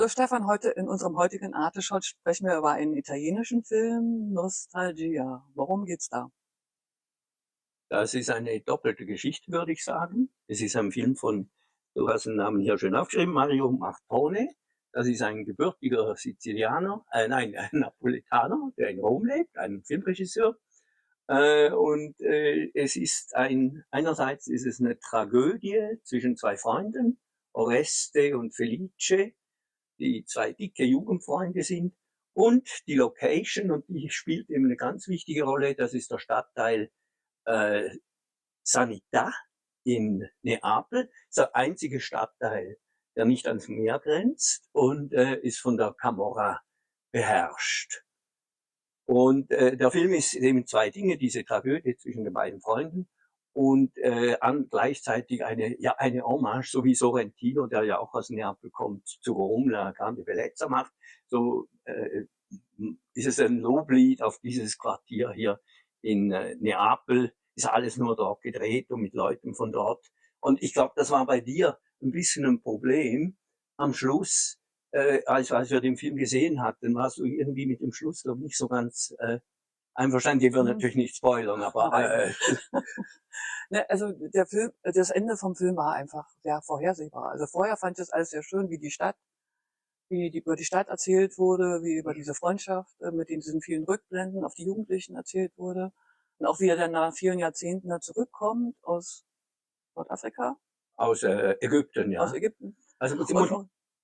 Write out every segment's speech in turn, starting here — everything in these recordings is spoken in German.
Hallo Stefan, heute in unserem heutigen Arteshot sprechen wir über einen italienischen Film, Nostalgia. Worum geht's da? Das ist eine doppelte Geschichte, würde ich sagen. Es ist ein Film von, du hast den Namen hier schön aufgeschrieben, Mario Martone. Das ist ein gebürtiger Sizilianer, äh, nein, ein Napolitaner, der in Rom lebt, ein Filmregisseur. Äh, und äh, es ist ein, einerseits ist es eine Tragödie zwischen zwei Freunden, Oreste und Felice, die zwei dicke Jugendfreunde sind. Und die Location, und die spielt eben eine ganz wichtige Rolle, das ist der Stadtteil äh, Sanità in Neapel. Ist der einzige Stadtteil, der nicht ans Meer grenzt und äh, ist von der Camorra beherrscht. Und äh, der Film ist eben zwei Dinge, diese Tragödie zwischen den beiden Freunden und äh, an gleichzeitig eine ja eine Hommage, so wie Sorrentino, der ja auch aus Neapel kommt, zu Rom, la grande bellezza macht. So äh, ist es ein Loblied auf dieses Quartier hier in äh, Neapel. Ist alles nur dort gedreht und mit Leuten von dort. Und ich glaube, das war bei dir ein bisschen ein Problem. Am Schluss, äh, als, als wir den Film gesehen hatten, warst du irgendwie mit dem Schluss, glaube ich, nicht so ganz äh, einverstanden. Die will mhm. natürlich nicht spoilern, aber äh, ne, also der Film, das Ende vom Film war einfach sehr vorhersehbar. Also vorher fand ich das alles sehr schön, wie die Stadt, wie die, über die Stadt erzählt wurde, wie über diese Freundschaft äh, mit diesen vielen Rückblenden auf die Jugendlichen erzählt wurde. Und auch wie er dann nach vielen Jahrzehnten da zurückkommt aus Nordafrika. Aus äh, Ägypten, ja. Aus Ägypten. Also muss,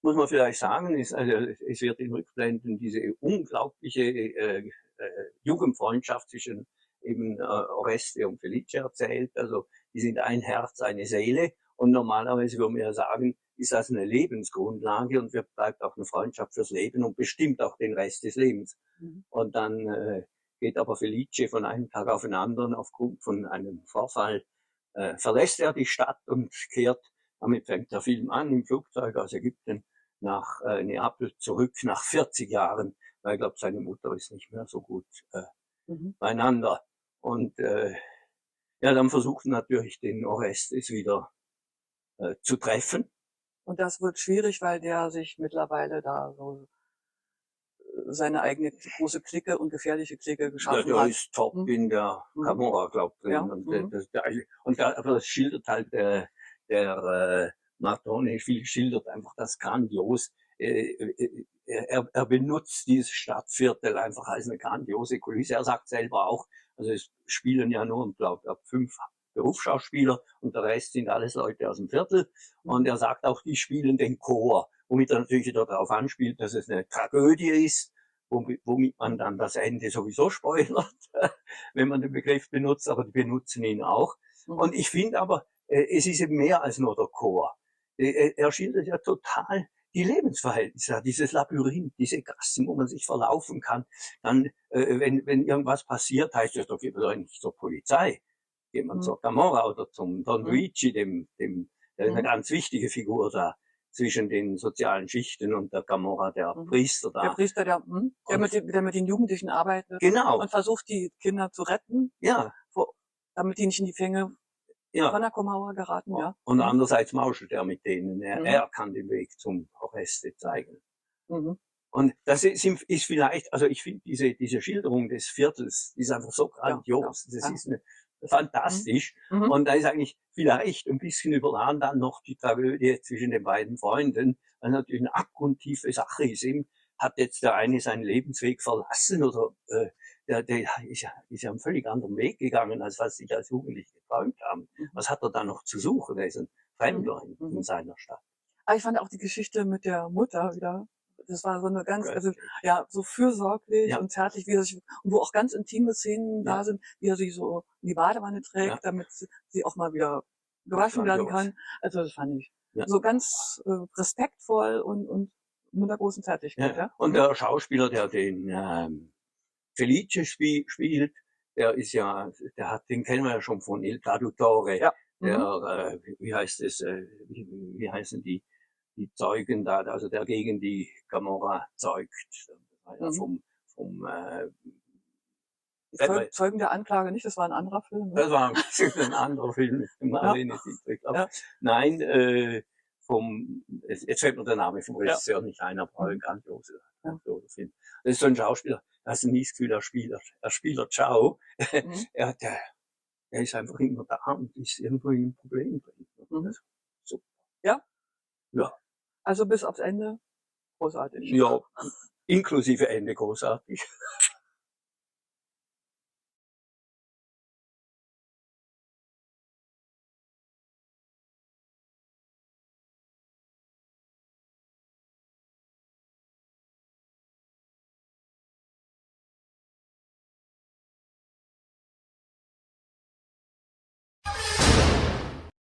muss, man vielleicht sagen, ist, also, es wird in Rückblenden diese unglaubliche äh, Jugendfreundschaft zwischen eben äh, Oreste und Felice erzählt. Also die sind ein Herz, eine Seele. Und normalerweise würde man ja sagen, ist das eine Lebensgrundlage und wird bleibt auch eine Freundschaft fürs Leben und bestimmt auch den Rest des Lebens. Mhm. Und dann äh, geht aber Felice von einem Tag auf den anderen aufgrund von einem Vorfall, äh, verlässt er die Stadt und kehrt, damit fängt der Film an, im Flugzeug aus Ägypten nach äh, Neapel zurück nach 40 Jahren weil ich glaube, seine Mutter ist nicht mehr so gut äh, mhm. beieinander. Und äh, ja, dann versucht natürlich den Orestes wieder äh, zu treffen. Und das wird schwierig, weil der sich mittlerweile da so äh, seine eigene große Clique und gefährliche Clique geschaffen ja, der hat. Der ist top mhm. in der Camorra, glaubt drin. Ja. Und, mhm. das, der, und der, aber das schildert halt der, der äh, Martone, viel schildert einfach das grandios. Äh, äh, er, er benutzt dieses Stadtviertel einfach als eine grandiose Kulisse. Er sagt selber auch, also es spielen ja nur, glaube ich, fünf Berufsschauspieler und der Rest sind alles Leute aus dem Viertel. Und er sagt auch, die spielen den Chor, womit er natürlich darauf anspielt, dass es eine Tragödie ist, womit man dann das Ende sowieso spoilert, wenn man den Begriff benutzt, aber die benutzen ihn auch. Mhm. Und ich finde aber, äh, es ist eben mehr als nur der Chor. Äh, er schildert ja total die Lebensverhältnisse, dieses Labyrinth, diese Gassen, wo man sich verlaufen kann. Dann, äh, wenn, wenn irgendwas passiert, heißt es doch, geht man nicht zur Polizei. Geht man mhm. zur Camorra oder zum Don mhm. Luigi, dem, dem, der mhm. eine ganz wichtige Figur da zwischen den sozialen Schichten und der Camorra, der mhm. Priester da. Der Priester, der, hm, der, mit, den, der mit den Jugendlichen arbeitet. Genau. Und versucht, die Kinder zu retten. Ja. Vor, damit die nicht in die Fänge ja. Panakomauer geraten, ja. Und mhm. andererseits mauschelt er mit denen. Er, mhm. er kann den Weg zum Oreste zeigen. Mhm. Und das ist, ist, vielleicht, also ich finde diese, diese Schilderung des Viertels, die ist einfach so grandios. Ja, ja. Das ist eine, fantastisch. Mhm. mhm. Und da ist eigentlich vielleicht ein bisschen überladen dann noch die Tragödie zwischen den beiden Freunden, weil natürlich eine abgrundtiefe Sache ist. Eben hat jetzt der eine seinen Lebensweg verlassen oder äh, der, der ist, ja, ist ja einen völlig anderen Weg gegangen, als was sich als Jugendliche geträumt haben. Mhm. Was hat er da noch zu suchen? Er ist ein Fremder mhm. in, in, seiner Stadt. Aber ah, ich fand auch die Geschichte mit der Mutter wieder. Das war so eine ganz, also ja, so fürsorglich ja. und zärtlich, wie er sich, wo auch ganz intime Szenen ja. da sind, wie er sie so in die Badewanne trägt, ja. damit sie auch mal wieder gewaschen werden kann. Also das fand ich so ganz äh, respektvoll und, und mit einer großen Zärtlichkeit. Ja. Und der Schauspieler, der den ähm, Felice spiel, spielt, der ist ja, der hat, den kennen wir ja schon von Il Traduttore. Ja. Der, mhm. äh, wie heißt es, äh, wie, wie heißen die, die Zeugen da, also der gegen die Camorra zeugt. Mhm. Vom, vom äh, Zeug, Zeugen der Anklage nicht, das war ein anderer Film. Ne? Das war ein, ein anderer Film ja. Nein, äh, vom, jetzt fällt mir der Name vom Regisseur ja. nicht ein, aber ein grandioser, grandioser Film. Das ist so ein Schauspieler, da hast du nie das Gefühl, er spielt, er spielt Ciao. Mhm. er, der, er ist einfach immer da und ist irgendwo in einem Problem drin. Mhm. So. Ja? Ja. Also bis aufs Ende großartig. Ja, inklusive Ende großartig.